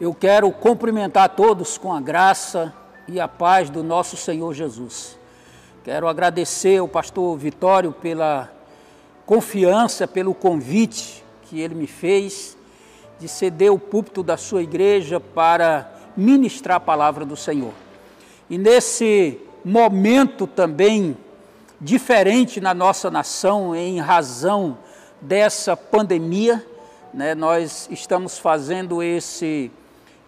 Eu quero cumprimentar todos com a graça e a paz do nosso Senhor Jesus. Quero agradecer ao pastor Vitório pela confiança, pelo convite que ele me fez de ceder o púlpito da sua igreja para ministrar a palavra do Senhor. E nesse momento também diferente na nossa nação em razão dessa pandemia, né, nós estamos fazendo esse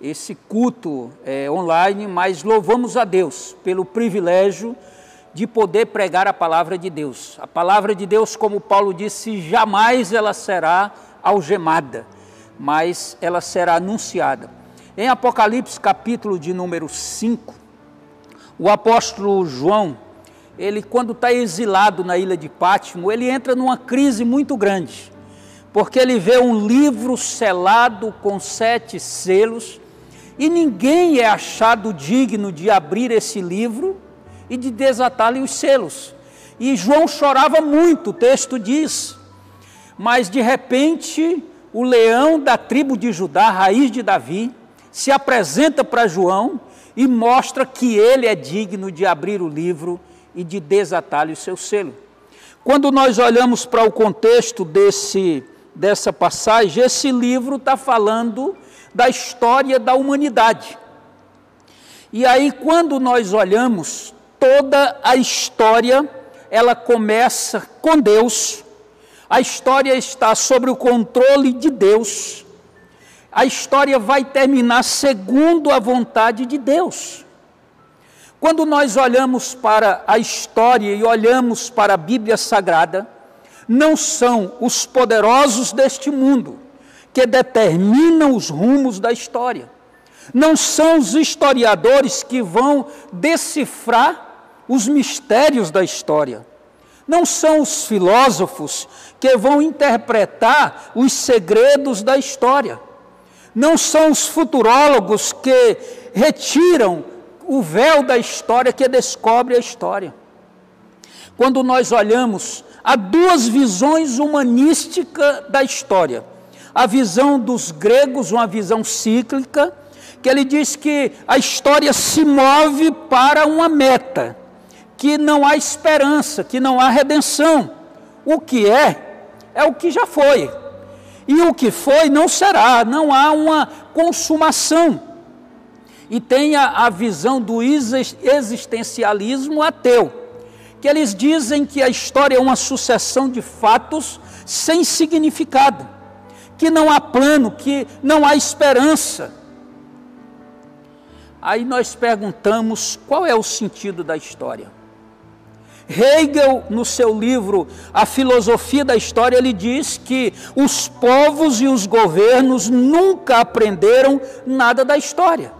esse culto é, online, mas louvamos a Deus pelo privilégio de poder pregar a palavra de Deus. A palavra de Deus, como Paulo disse, jamais ela será algemada, mas ela será anunciada. Em Apocalipse, capítulo de número 5, o apóstolo João, ele quando está exilado na ilha de Pátimo, ele entra numa crise muito grande, porque ele vê um livro selado com sete selos, e ninguém é achado digno de abrir esse livro e de desatar-lhe os selos. E João chorava muito, o texto diz. Mas de repente, o leão da tribo de Judá, raiz de Davi, se apresenta para João e mostra que ele é digno de abrir o livro e de desatar-lhe o seu selo. Quando nós olhamos para o contexto desse, dessa passagem, esse livro está falando da história da humanidade. E aí, quando nós olhamos, toda a história, ela começa com Deus, a história está sob o controle de Deus, a história vai terminar segundo a vontade de Deus. Quando nós olhamos para a história e olhamos para a Bíblia Sagrada, não são os poderosos deste mundo, que determinam os rumos da história. Não são os historiadores que vão decifrar os mistérios da história. Não são os filósofos que vão interpretar os segredos da história. Não são os futurólogos que retiram o véu da história que descobre a história. Quando nós olhamos, há duas visões humanísticas da história a visão dos gregos, uma visão cíclica, que ele diz que a história se move para uma meta, que não há esperança, que não há redenção. O que é, é o que já foi. E o que foi não será, não há uma consumação. E tem a, a visão do existencialismo ateu, que eles dizem que a história é uma sucessão de fatos sem significado que não há plano, que não há esperança. Aí nós perguntamos qual é o sentido da história. Hegel, no seu livro A Filosofia da História, ele diz que os povos e os governos nunca aprenderam nada da história.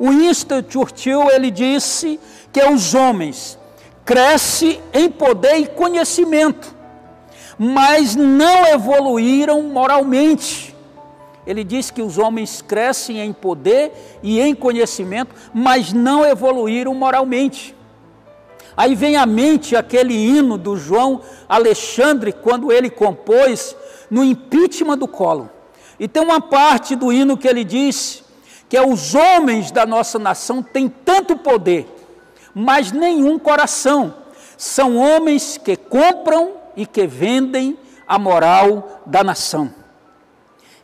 Winston Churchill, ele disse que os homens crescem em poder e conhecimento, mas não evoluíram moralmente. Ele diz que os homens crescem em poder e em conhecimento, mas não evoluíram moralmente. Aí vem à mente aquele hino do João Alexandre, quando ele compôs no impeachment do colo. E tem uma parte do hino que ele diz que é os homens da nossa nação têm tanto poder, mas nenhum coração. São homens que compram e que vendem a moral da nação.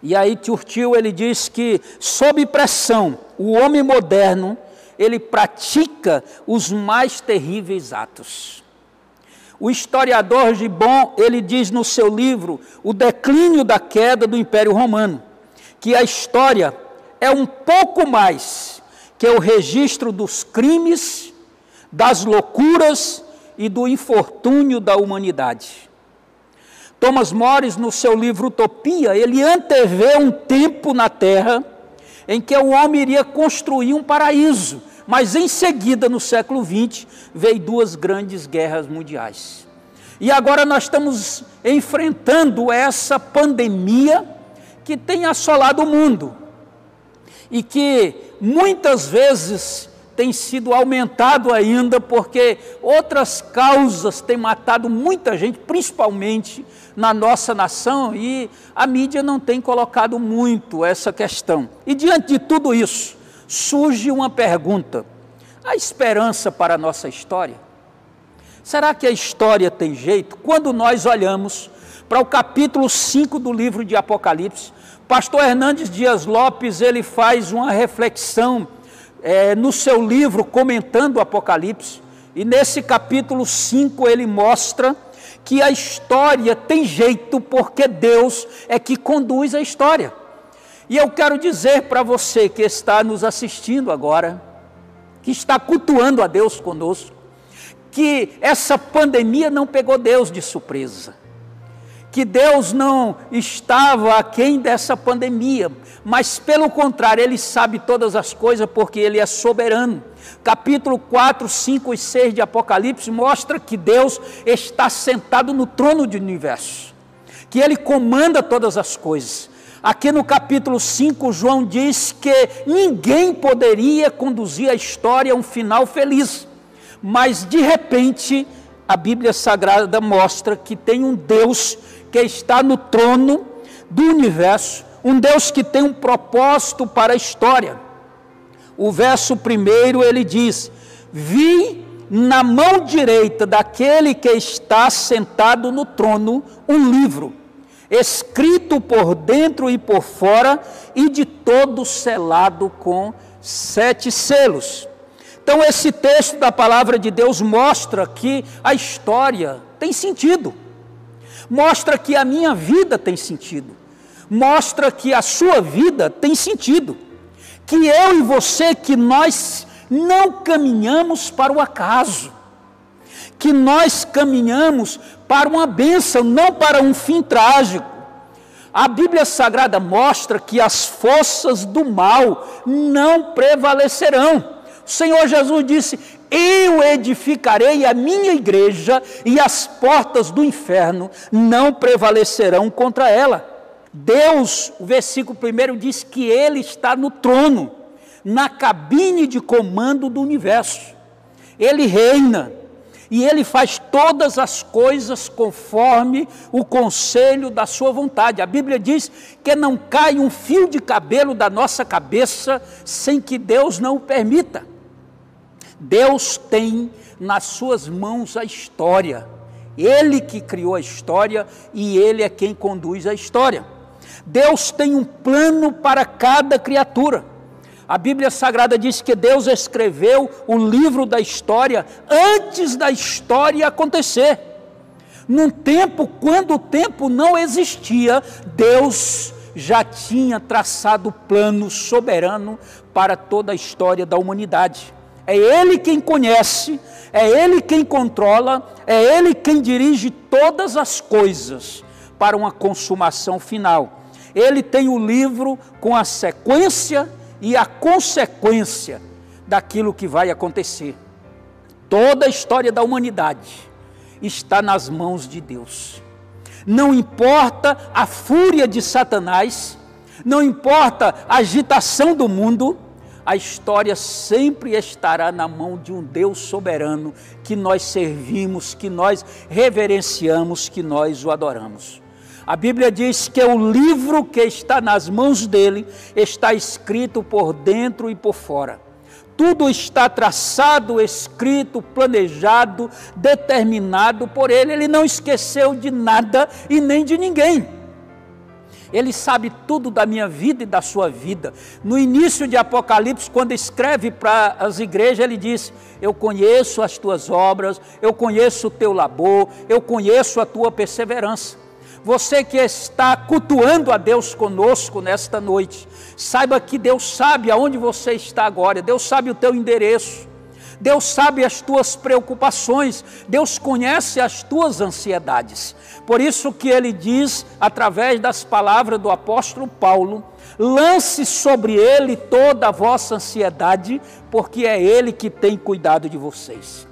E aí Churchill ele diz que sob pressão, o homem moderno, ele pratica os mais terríveis atos. O historiador Gibbon, ele diz no seu livro O declínio da queda do Império Romano, que a história é um pouco mais que o registro dos crimes, das loucuras e do infortúnio da humanidade. Thomas More, no seu livro Utopia, ele antevê um tempo na Terra em que o homem iria construir um paraíso, mas em seguida, no século XX, veio duas grandes guerras mundiais. E agora nós estamos enfrentando essa pandemia que tem assolado o mundo e que muitas vezes tem sido aumentado ainda, porque outras causas têm matado muita gente, principalmente na nossa nação, e a mídia não tem colocado muito essa questão. E diante de tudo isso, surge uma pergunta: a esperança para a nossa história? Será que a história tem jeito? Quando nós olhamos para o capítulo 5 do livro de Apocalipse, pastor Hernandes Dias Lopes, ele faz uma reflexão é, no seu livro comentando o Apocalipse, e nesse capítulo 5 ele mostra que a história tem jeito porque Deus é que conduz a história. E eu quero dizer para você que está nos assistindo agora, que está cultuando a Deus conosco, que essa pandemia não pegou Deus de surpresa que Deus não estava aquém dessa pandemia, mas pelo contrário, Ele sabe todas as coisas porque Ele é soberano. Capítulo 4, 5 e 6 de Apocalipse mostra que Deus está sentado no trono do universo, que Ele comanda todas as coisas. Aqui no capítulo 5, João diz que ninguém poderia conduzir a história a um final feliz, mas de repente a Bíblia Sagrada mostra que tem um Deus que está no trono do universo, um Deus que tem um propósito para a história. O verso primeiro ele diz: Vi na mão direita daquele que está sentado no trono um livro, escrito por dentro e por fora, e de todo selado com sete selos. Então, esse texto da palavra de Deus mostra que a história tem sentido mostra que a minha vida tem sentido, mostra que a sua vida tem sentido, que eu e você, que nós não caminhamos para o acaso, que nós caminhamos para uma bênção, não para um fim trágico. A Bíblia Sagrada mostra que as forças do mal não prevalecerão. O Senhor Jesus disse: eu edificarei a minha igreja e as portas do inferno não prevalecerão contra ela. Deus, o versículo primeiro diz que Ele está no trono, na cabine de comando do universo. Ele reina e Ele faz todas as coisas conforme o conselho da Sua vontade. A Bíblia diz que não cai um fio de cabelo da nossa cabeça sem que Deus não o permita. Deus tem nas suas mãos a história. Ele que criou a história e ele é quem conduz a história. Deus tem um plano para cada criatura. A Bíblia Sagrada diz que Deus escreveu o livro da história antes da história acontecer. Num tempo, quando o tempo não existia, Deus já tinha traçado o plano soberano para toda a história da humanidade. É Ele quem conhece, é Ele quem controla, é Ele quem dirige todas as coisas para uma consumação final. Ele tem o livro com a sequência e a consequência daquilo que vai acontecer. Toda a história da humanidade está nas mãos de Deus. Não importa a fúria de Satanás, não importa a agitação do mundo, a história sempre estará na mão de um Deus soberano que nós servimos, que nós reverenciamos, que nós o adoramos. A Bíblia diz que o livro que está nas mãos dele está escrito por dentro e por fora. Tudo está traçado, escrito, planejado, determinado por ele. Ele não esqueceu de nada e nem de ninguém. Ele sabe tudo da minha vida e da sua vida. No início de Apocalipse, quando escreve para as igrejas, ele diz: Eu conheço as tuas obras, eu conheço o teu labor, eu conheço a tua perseverança. Você que está cultuando a Deus conosco nesta noite, saiba que Deus sabe aonde você está agora, Deus sabe o teu endereço. Deus sabe as tuas preocupações, Deus conhece as tuas ansiedades. Por isso que ele diz, através das palavras do apóstolo Paulo, lance sobre ele toda a vossa ansiedade, porque é ele que tem cuidado de vocês.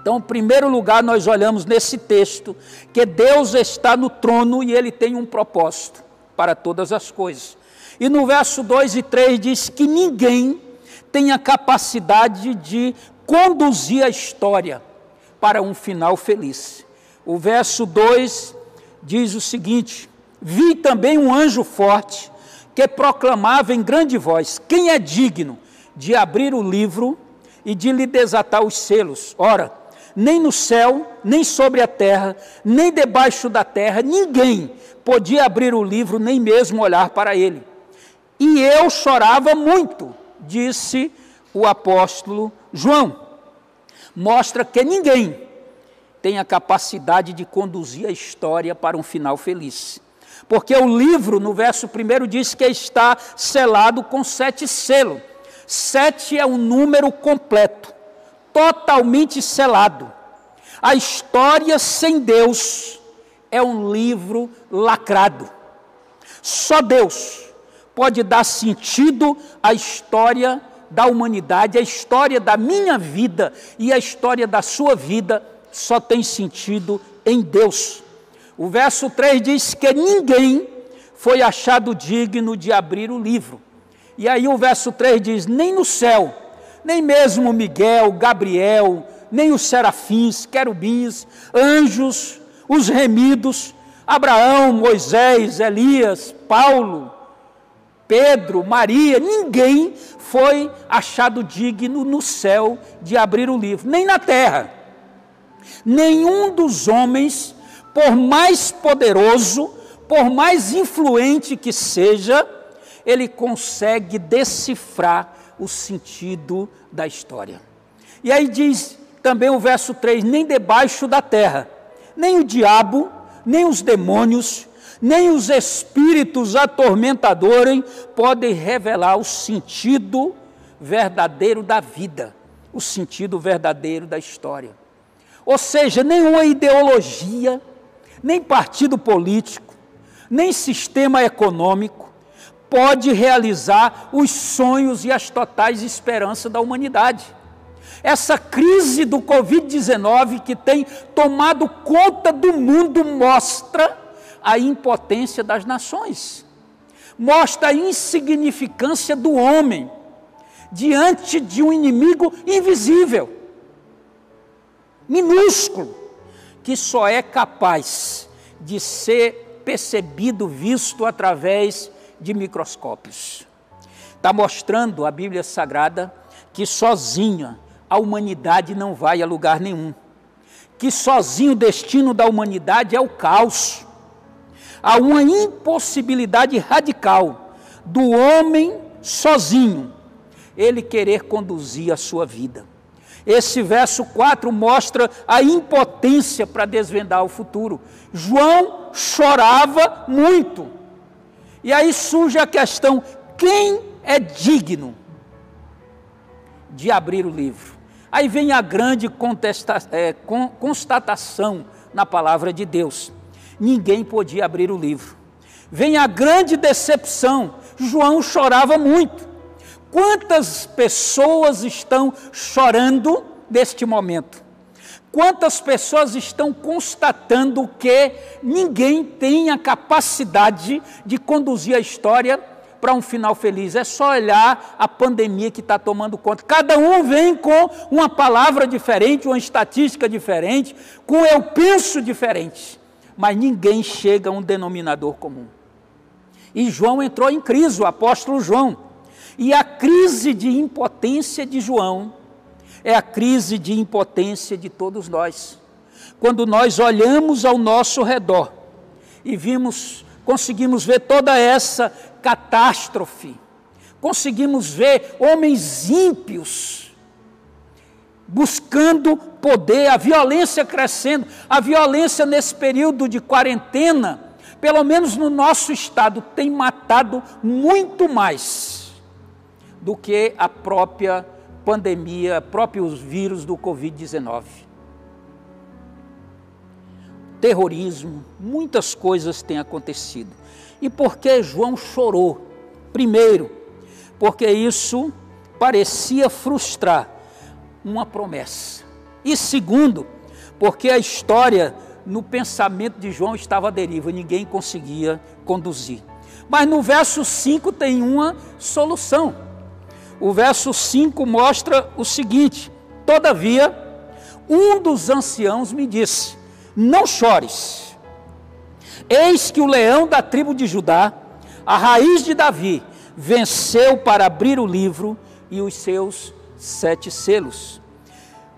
Então, em primeiro lugar, nós olhamos nesse texto que Deus está no trono e ele tem um propósito para todas as coisas. E no verso 2 e 3 diz que ninguém tem a capacidade de conduzir a história para um final feliz. O verso 2 diz o seguinte: Vi também um anjo forte que proclamava em grande voz: Quem é digno de abrir o livro e de lhe desatar os selos? Ora, nem no céu, nem sobre a terra, nem debaixo da terra, ninguém podia abrir o livro, nem mesmo olhar para ele. E eu chorava muito, disse o apóstolo João. Mostra que ninguém tem a capacidade de conduzir a história para um final feliz. Porque o livro, no verso primeiro, diz que está selado com sete selos. Sete é um número completo totalmente selado. A história sem Deus é um livro lacrado. Só Deus pode dar sentido à história da humanidade, a história da minha vida e a história da sua vida só tem sentido em Deus. O verso 3 diz que ninguém foi achado digno de abrir o livro. E aí o verso 3 diz: nem no céu, nem mesmo Miguel, Gabriel, nem os serafins, querubins, anjos, os remidos, Abraão, Moisés, Elias, Paulo, Pedro, Maria, ninguém foi achado digno no céu de abrir o livro, nem na terra. Nenhum dos homens, por mais poderoso, por mais influente que seja, ele consegue decifrar o sentido da história. E aí diz também o verso 3: nem debaixo da terra, nem o diabo, nem os demônios, nem os espíritos atormentadores podem revelar o sentido verdadeiro da vida, o sentido verdadeiro da história. Ou seja, nenhuma ideologia, nem partido político, nem sistema econômico, pode realizar os sonhos e as totais esperanças da humanidade. Essa crise do Covid-19 que tem tomado conta do mundo mostra a impotência das nações, mostra a insignificância do homem diante de um inimigo invisível, minúsculo, que só é capaz de ser percebido, visto através de microscópios. Está mostrando a Bíblia Sagrada que sozinha a humanidade não vai a lugar nenhum. Que sozinho o destino da humanidade é o caos. Há uma impossibilidade radical do homem sozinho, ele querer conduzir a sua vida. Esse verso 4 mostra a impotência para desvendar o futuro. João chorava muito e aí surge a questão: quem é digno de abrir o livro? Aí vem a grande é, constatação na palavra de Deus: ninguém podia abrir o livro. Vem a grande decepção: João chorava muito. Quantas pessoas estão chorando neste momento? Quantas pessoas estão constatando que ninguém tem a capacidade de conduzir a história para um final feliz? É só olhar a pandemia que está tomando conta. Cada um vem com uma palavra diferente, uma estatística diferente, com eu penso diferente, mas ninguém chega a um denominador comum. E João entrou em crise, o apóstolo João. E a crise de impotência de João é a crise de impotência de todos nós. Quando nós olhamos ao nosso redor e vimos, conseguimos ver toda essa catástrofe, conseguimos ver homens ímpios buscando poder, a violência crescendo, a violência nesse período de quarentena, pelo menos no nosso estado, tem matado muito mais do que a própria pandemia, próprios vírus do Covid-19. Terrorismo, muitas coisas têm acontecido. E por que João chorou? Primeiro, porque isso parecia frustrar uma promessa. E segundo, porque a história no pensamento de João estava à deriva, ninguém conseguia conduzir. Mas no verso 5 tem uma solução. O verso 5 mostra o seguinte: Todavia, um dos anciãos me disse: Não chores. Eis que o leão da tribo de Judá, a raiz de Davi, venceu para abrir o livro e os seus sete selos.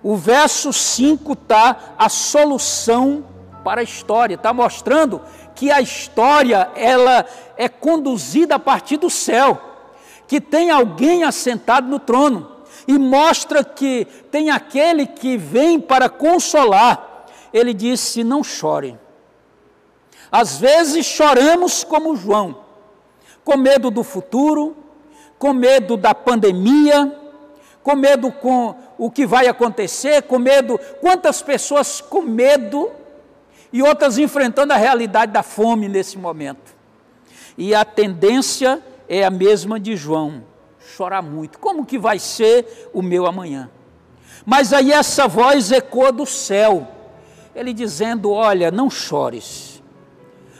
O verso 5 está a solução para a história, está mostrando que a história ela é conduzida a partir do céu, que tem alguém assentado no trono e mostra que tem aquele que vem para consolar. Ele disse: Não chore. Às vezes choramos como João, com medo do futuro, com medo da pandemia, com medo com o que vai acontecer, com medo. Quantas pessoas com medo e outras enfrentando a realidade da fome nesse momento. E a tendência é a mesma de João, chorar muito. Como que vai ser o meu amanhã? Mas aí essa voz ecoa do céu, ele dizendo: Olha, não chores.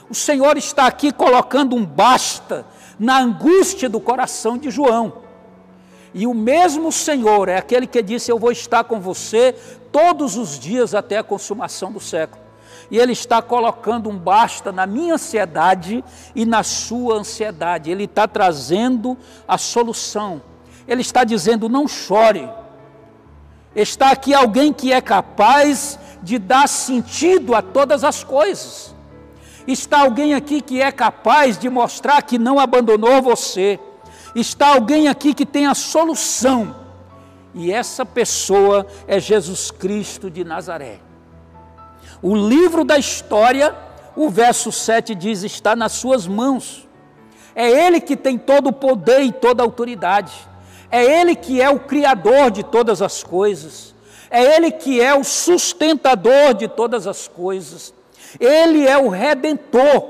O Senhor está aqui colocando um basta na angústia do coração de João. E o mesmo Senhor é aquele que disse: Eu vou estar com você todos os dias até a consumação do século. E Ele está colocando um basta na minha ansiedade e na sua ansiedade. Ele está trazendo a solução. Ele está dizendo: Não chore. Está aqui alguém que é capaz de dar sentido a todas as coisas. Está alguém aqui que é capaz de mostrar que não abandonou você. Está alguém aqui que tem a solução. E essa pessoa é Jesus Cristo de Nazaré. O livro da história, o verso 7 diz: está nas suas mãos. É Ele que tem todo o poder e toda a autoridade. É Ele que é o Criador de todas as coisas. É Ele que é o sustentador de todas as coisas. Ele é o redentor,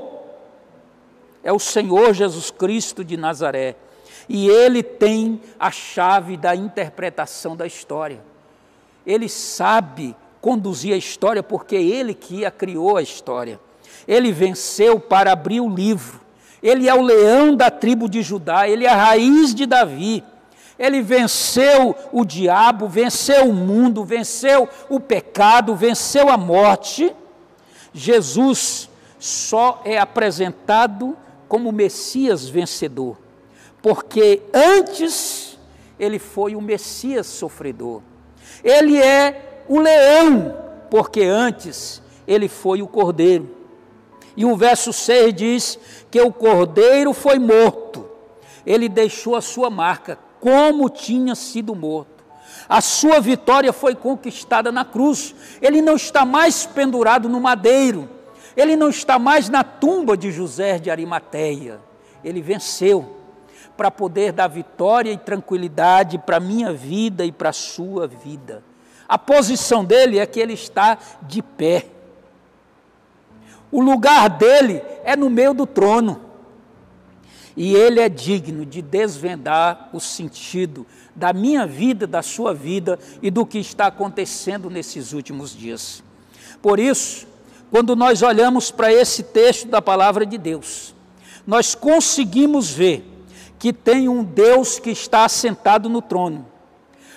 é o Senhor Jesus Cristo de Nazaré. E ele tem a chave da interpretação da história. Ele sabe conduzir a história porque ele que a criou a história. Ele venceu para abrir o livro. Ele é o leão da tribo de Judá, ele é a raiz de Davi. Ele venceu o diabo, venceu o mundo, venceu o pecado, venceu a morte Jesus só é apresentado como Messias vencedor, porque antes ele foi o Messias sofredor. Ele é o leão, porque antes ele foi o cordeiro. E o verso 6 diz que o cordeiro foi morto, ele deixou a sua marca, como tinha sido morto. A sua vitória foi conquistada na cruz. Ele não está mais pendurado no madeiro. Ele não está mais na tumba de José de Arimateia. Ele venceu para poder dar vitória e tranquilidade para a minha vida e para a sua vida. A posição dele é que ele está de pé. O lugar dele é no meio do trono. E ele é digno de desvendar o sentido da minha vida, da sua vida e do que está acontecendo nesses últimos dias. Por isso, quando nós olhamos para esse texto da palavra de Deus, nós conseguimos ver que tem um Deus que está assentado no trono.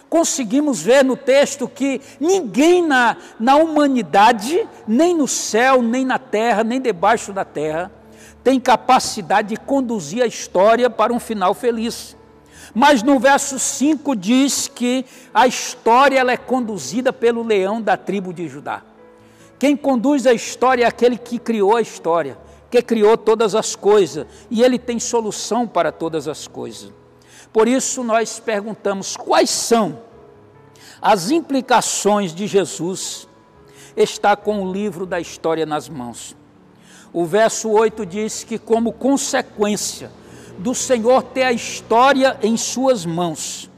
Conseguimos ver no texto que ninguém na, na humanidade, nem no céu, nem na terra, nem debaixo da terra, tem capacidade de conduzir a história para um final feliz. Mas no verso 5 diz que a história ela é conduzida pelo leão da tribo de Judá. Quem conduz a história é aquele que criou a história, que criou todas as coisas, e ele tem solução para todas as coisas. Por isso nós perguntamos quais são as implicações de Jesus estar com o livro da história nas mãos. O verso 8 diz que, como consequência do Senhor ter a história em Suas mãos,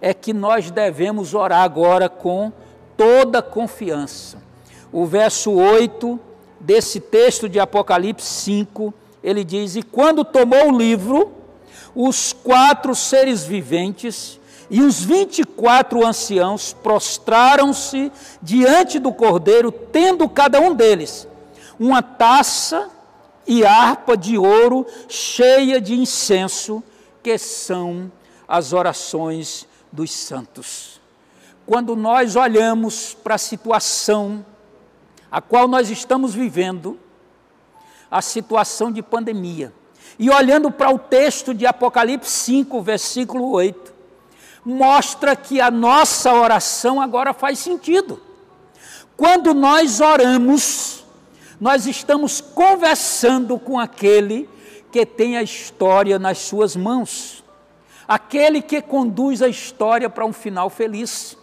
é que nós devemos orar agora com toda confiança. O verso 8 desse texto de Apocalipse 5, ele diz: E quando tomou o livro, os quatro seres viventes e os vinte e quatro anciãos prostraram-se diante do cordeiro, tendo cada um deles uma taça e harpa de ouro cheia de incenso, que são as orações dos santos. Quando nós olhamos para a situação a qual nós estamos vivendo, a situação de pandemia, e olhando para o texto de Apocalipse 5, versículo 8, mostra que a nossa oração agora faz sentido. Quando nós oramos, nós estamos conversando com aquele que tem a história nas suas mãos, aquele que conduz a história para um final feliz,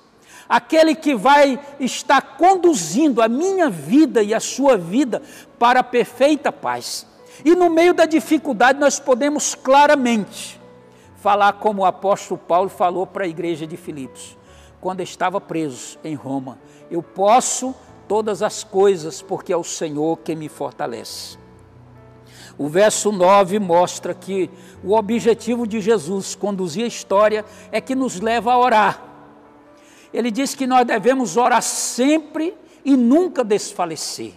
aquele que vai estar conduzindo a minha vida e a sua vida para a perfeita paz. E no meio da dificuldade, nós podemos claramente falar como o apóstolo Paulo falou para a igreja de Filipos, quando estava preso em Roma: Eu posso todas as coisas, porque é o Senhor que me fortalece. O verso 9 mostra que o objetivo de Jesus conduzir a história é que nos leva a orar. Ele diz que nós devemos orar sempre e nunca desfalecer.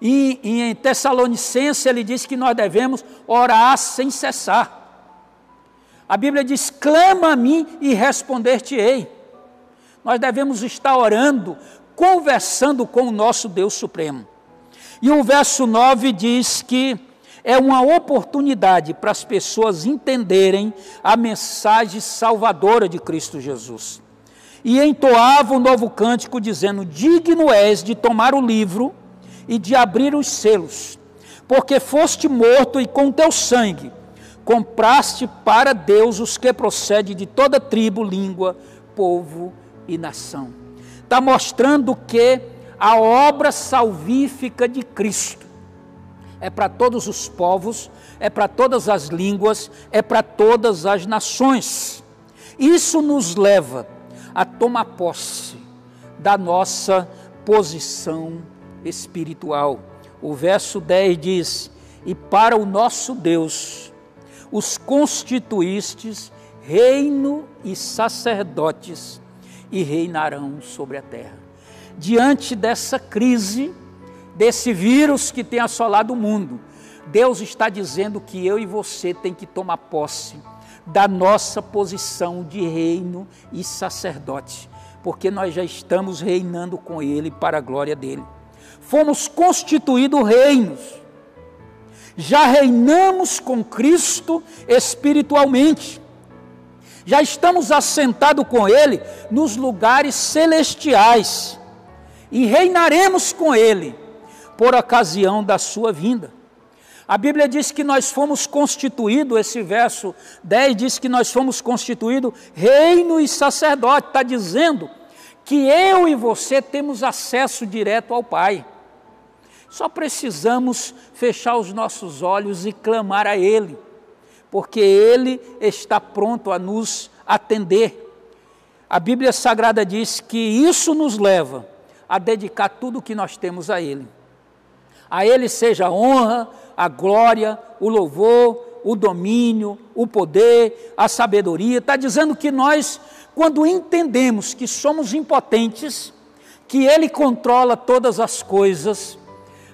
E em Tessalonicense ele diz que nós devemos orar sem cessar. A Bíblia diz: clama a mim e responder-te-ei. Nós devemos estar orando conversando com o nosso Deus Supremo. E o verso 9 diz que é uma oportunidade para as pessoas entenderem a mensagem salvadora de Cristo Jesus. E entoava o novo cântico dizendo: Digno és de tomar o livro e de abrir os selos, porque foste morto e com teu sangue compraste para Deus os que procedem de toda tribo, língua, povo e nação está mostrando que a obra salvífica de Cristo é para todos os povos, é para todas as línguas, é para todas as nações. Isso nos leva a tomar posse da nossa posição espiritual. O verso 10 diz: E para o nosso Deus os constituístes reino e sacerdotes e reinarão sobre a terra. Diante dessa crise, desse vírus que tem assolado o mundo, Deus está dizendo que eu e você tem que tomar posse da nossa posição de reino e sacerdote, porque nós já estamos reinando com Ele para a glória dele. Fomos constituídos reinos, já reinamos com Cristo espiritualmente já estamos assentados com Ele nos lugares celestiais e reinaremos com Ele por ocasião da sua vinda. A Bíblia diz que nós fomos constituídos, esse verso 10 diz que nós fomos constituídos reino e sacerdote, está dizendo que eu e você temos acesso direto ao Pai. Só precisamos fechar os nossos olhos e clamar a Ele porque Ele está pronto a nos atender. A Bíblia Sagrada diz que isso nos leva a dedicar tudo o que nós temos a Ele. A Ele seja honra, a glória, o louvor, o domínio, o poder, a sabedoria. Está dizendo que nós, quando entendemos que somos impotentes, que Ele controla todas as coisas,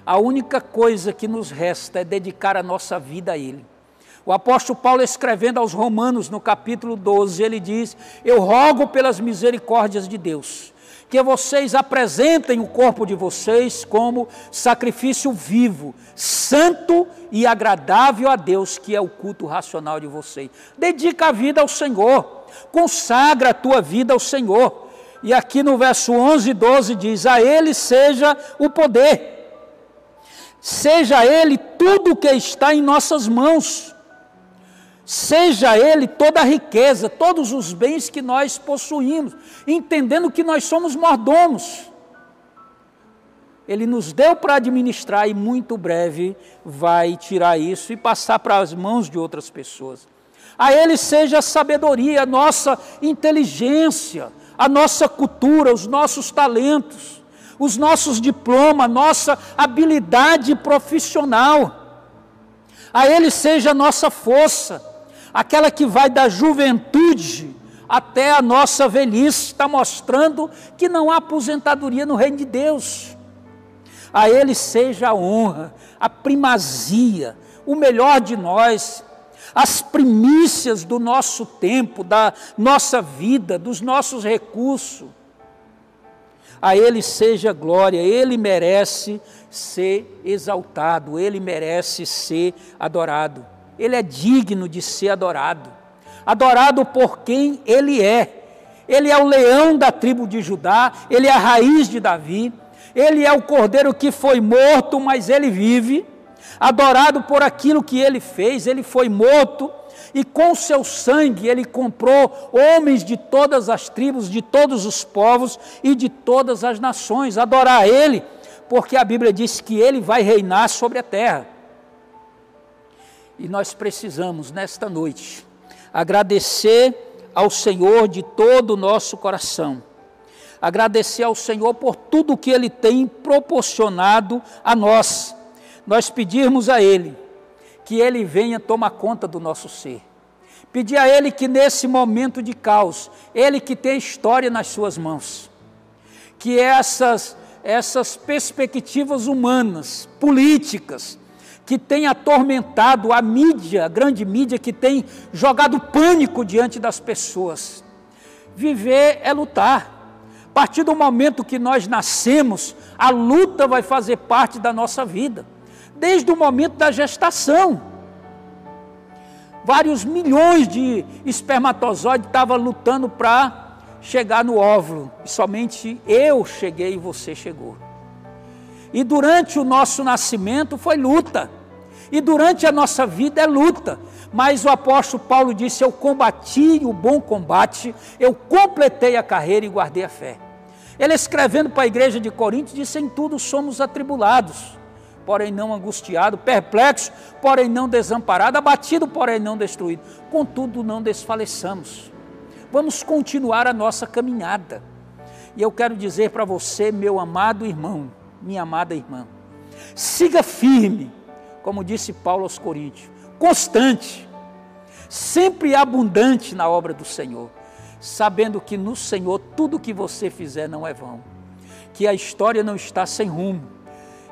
a única coisa que nos resta é dedicar a nossa vida a Ele. O apóstolo Paulo, escrevendo aos Romanos, no capítulo 12, ele diz: Eu rogo pelas misericórdias de Deus, que vocês apresentem o corpo de vocês como sacrifício vivo, santo e agradável a Deus, que é o culto racional de vocês. Dedica a vida ao Senhor, consagra a tua vida ao Senhor. E aqui no verso 11 e 12 diz: A Ele seja o poder, seja Ele tudo que está em nossas mãos seja ele toda a riqueza, todos os bens que nós possuímos, entendendo que nós somos mordomos. Ele nos deu para administrar e muito breve vai tirar isso e passar para as mãos de outras pessoas. A Ele seja a sabedoria, a nossa inteligência, a nossa cultura, os nossos talentos, os nossos diplomas, a nossa habilidade profissional. A Ele seja a nossa força aquela que vai da juventude até a nossa velhice, está mostrando que não há aposentadoria no reino de Deus. A Ele seja a honra, a primazia, o melhor de nós. as primícias do nosso tempo, da nossa vida, dos nossos recursos. A Ele seja glória, Ele merece ser exaltado, Ele merece ser adorado. Ele é digno de ser adorado. Adorado por quem Ele é. Ele é o leão da tribo de Judá, Ele é a raiz de Davi, Ele é o cordeiro que foi morto, mas Ele vive adorado por aquilo que ele fez, ele foi morto e com seu sangue ele comprou homens de todas as tribos, de todos os povos e de todas as nações. Adorar ele, porque a Bíblia diz que ele vai reinar sobre a terra. E nós precisamos, nesta noite, agradecer ao Senhor de todo o nosso coração. Agradecer ao Senhor por tudo que Ele tem proporcionado a nós nós pedirmos a Ele que Ele venha tomar conta do nosso ser. Pedir a Ele que nesse momento de caos, Ele que tem história nas suas mãos, que essas, essas perspectivas humanas, políticas, que tem atormentado a mídia, a grande mídia, que tem jogado pânico diante das pessoas. Viver é lutar. A partir do momento que nós nascemos, a luta vai fazer parte da nossa vida desde o momento da gestação. Vários milhões de espermatozoides estavam lutando para chegar no óvulo. Somente eu cheguei e você chegou. E durante o nosso nascimento foi luta. E durante a nossa vida é luta. Mas o apóstolo Paulo disse: Eu combati o bom combate, eu completei a carreira e guardei a fé. Ele escrevendo para a igreja de Corinto, disse: Em tudo somos atribulados porém não angustiado, perplexo, porém não desamparado, abatido, porém não destruído. Contudo, não desfaleçamos. Vamos continuar a nossa caminhada. E eu quero dizer para você, meu amado irmão, minha amada irmã, siga firme, como disse Paulo aos Coríntios, constante, sempre abundante na obra do Senhor, sabendo que no Senhor tudo que você fizer não é vão, que a história não está sem rumo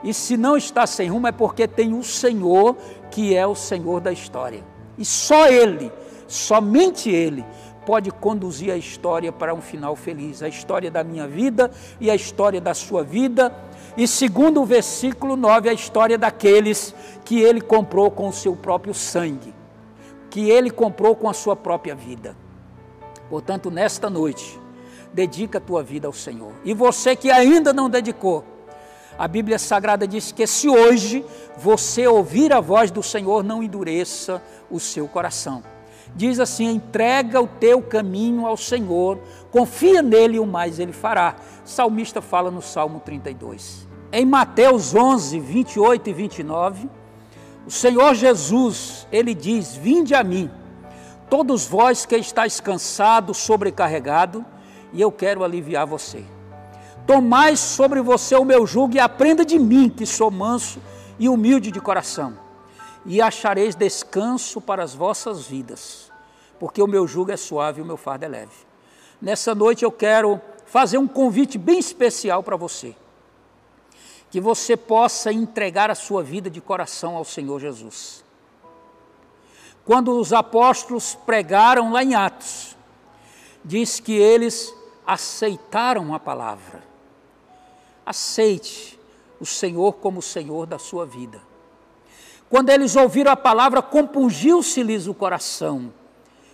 e se não está sem rumo é porque tem o Senhor que é o Senhor da história. E só Ele, somente Ele, pode conduzir a história para um final feliz. A história da minha vida e a história da sua vida. E segundo o versículo 9, a história daqueles que Ele comprou com o seu próprio sangue, que Ele comprou com a sua própria vida. Portanto, nesta noite, dedica a tua vida ao Senhor. E você que ainda não dedicou, a Bíblia Sagrada diz que se hoje você ouvir a voz do Senhor, não endureça o seu coração. Diz assim: entrega o teu caminho ao Senhor, confia nele e o mais ele fará. O salmista fala no Salmo 32. Em Mateus 11, 28 e 29, o Senhor Jesus, ele diz: Vinde a mim, todos vós que estáis cansados, sobrecarregados, e eu quero aliviar você. Tomai sobre você o meu jugo e aprenda de mim, que sou manso e humilde de coração, e achareis descanso para as vossas vidas, porque o meu jugo é suave e o meu fardo é leve. Nessa noite eu quero fazer um convite bem especial para você, que você possa entregar a sua vida de coração ao Senhor Jesus. Quando os apóstolos pregaram lá em Atos, diz que eles aceitaram a palavra aceite o Senhor como o Senhor da sua vida. Quando eles ouviram a palavra, compungiu-se-lhes o coração.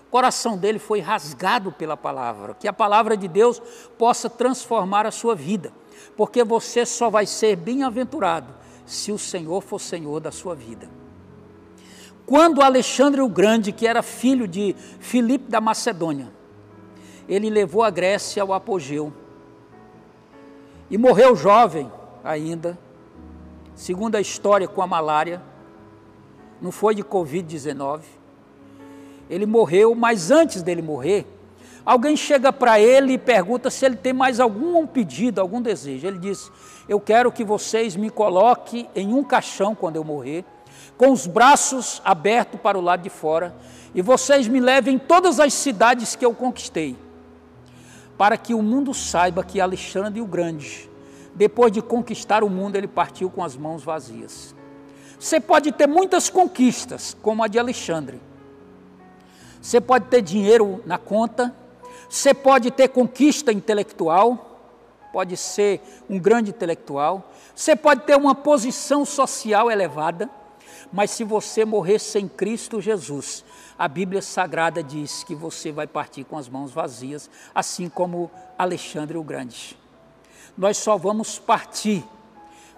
O coração dele foi rasgado pela palavra. Que a palavra de Deus possa transformar a sua vida, porque você só vai ser bem-aventurado se o Senhor for Senhor da sua vida. Quando Alexandre o Grande, que era filho de Filipe da Macedônia, ele levou a Grécia ao apogeu e morreu jovem ainda, segundo a história com a malária, não foi de Covid-19. Ele morreu, mas antes dele morrer, alguém chega para ele e pergunta se ele tem mais algum pedido, algum desejo. Ele diz: Eu quero que vocês me coloquem em um caixão quando eu morrer, com os braços abertos para o lado de fora, e vocês me levem em todas as cidades que eu conquistei para que o mundo saiba que Alexandre o Grande, depois de conquistar o mundo, ele partiu com as mãos vazias. Você pode ter muitas conquistas, como a de Alexandre, você pode ter dinheiro na conta, você pode ter conquista intelectual, pode ser um grande intelectual, você pode ter uma posição social elevada, mas se você morrer sem Cristo Jesus, a Bíblia Sagrada diz que você vai partir com as mãos vazias, assim como Alexandre o Grande. Nós só vamos partir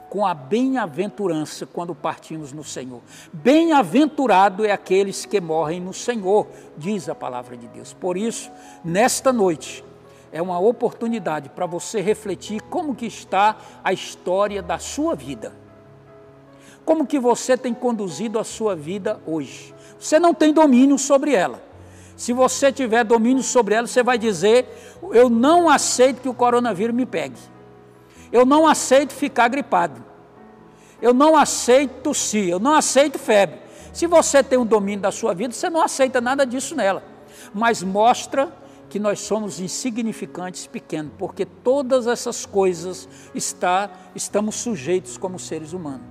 com a bem-aventurança quando partimos no Senhor. Bem-aventurado é aqueles que morrem no Senhor, diz a palavra de Deus. Por isso, nesta noite, é uma oportunidade para você refletir como que está a história da sua vida. Como que você tem conduzido a sua vida hoje? Você não tem domínio sobre ela. Se você tiver domínio sobre ela, você vai dizer: Eu não aceito que o coronavírus me pegue. Eu não aceito ficar gripado. Eu não aceito tossir. Eu não aceito febre. Se você tem o um domínio da sua vida, você não aceita nada disso nela. Mas mostra que nós somos insignificantes, pequenos, porque todas essas coisas está, estamos sujeitos como seres humanos.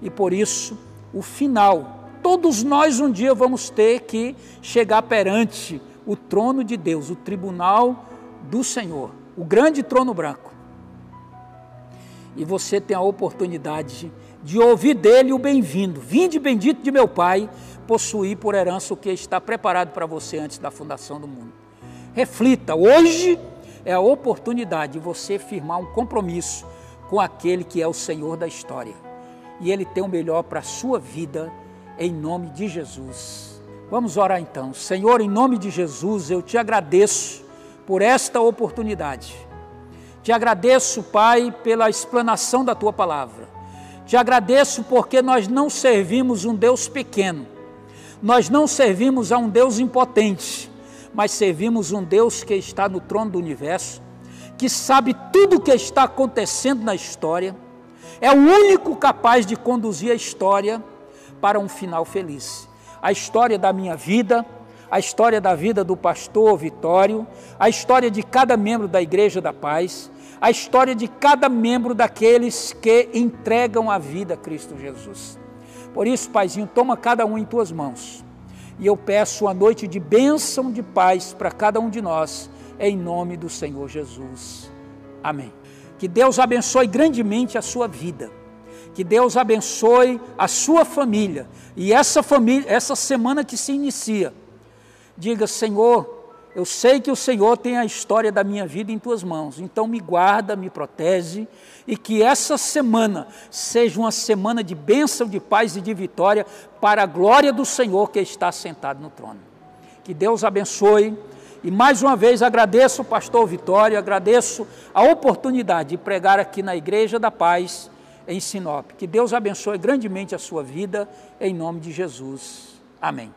E por isso, o final, todos nós um dia vamos ter que chegar perante o trono de Deus, o tribunal do Senhor, o grande trono branco e você tem a oportunidade de ouvir dele o bem-vindo. Vinde bendito de meu Pai, possuir por herança o que está preparado para você antes da fundação do mundo. Reflita, hoje é a oportunidade de você firmar um compromisso com aquele que é o Senhor da história. E ele tem o melhor para a sua vida, em nome de Jesus. Vamos orar então. Senhor, em nome de Jesus, eu te agradeço por esta oportunidade te agradeço, Pai, pela explanação da tua palavra. Te agradeço porque nós não servimos um Deus pequeno, nós não servimos a um Deus impotente, mas servimos um Deus que está no trono do universo, que sabe tudo o que está acontecendo na história, é o único capaz de conduzir a história para um final feliz. A história da minha vida, a história da vida do pastor Vitório, a história de cada membro da Igreja da Paz, a história de cada membro daqueles que entregam a vida a Cristo Jesus. Por isso, Paizinho, toma cada um em tuas mãos. E eu peço a noite de bênção de paz para cada um de nós, em nome do Senhor Jesus. Amém. Que Deus abençoe grandemente a sua vida. Que Deus abençoe a sua família. E essa família, essa semana que se inicia, diga: Senhor, eu sei que o Senhor tem a história da minha vida em tuas mãos, então me guarda, me protege e que essa semana seja uma semana de bênção, de paz e de vitória para a glória do Senhor que está sentado no trono. Que Deus abençoe e mais uma vez agradeço o pastor Vitório, agradeço a oportunidade de pregar aqui na Igreja da Paz em Sinop. Que Deus abençoe grandemente a sua vida em nome de Jesus. Amém.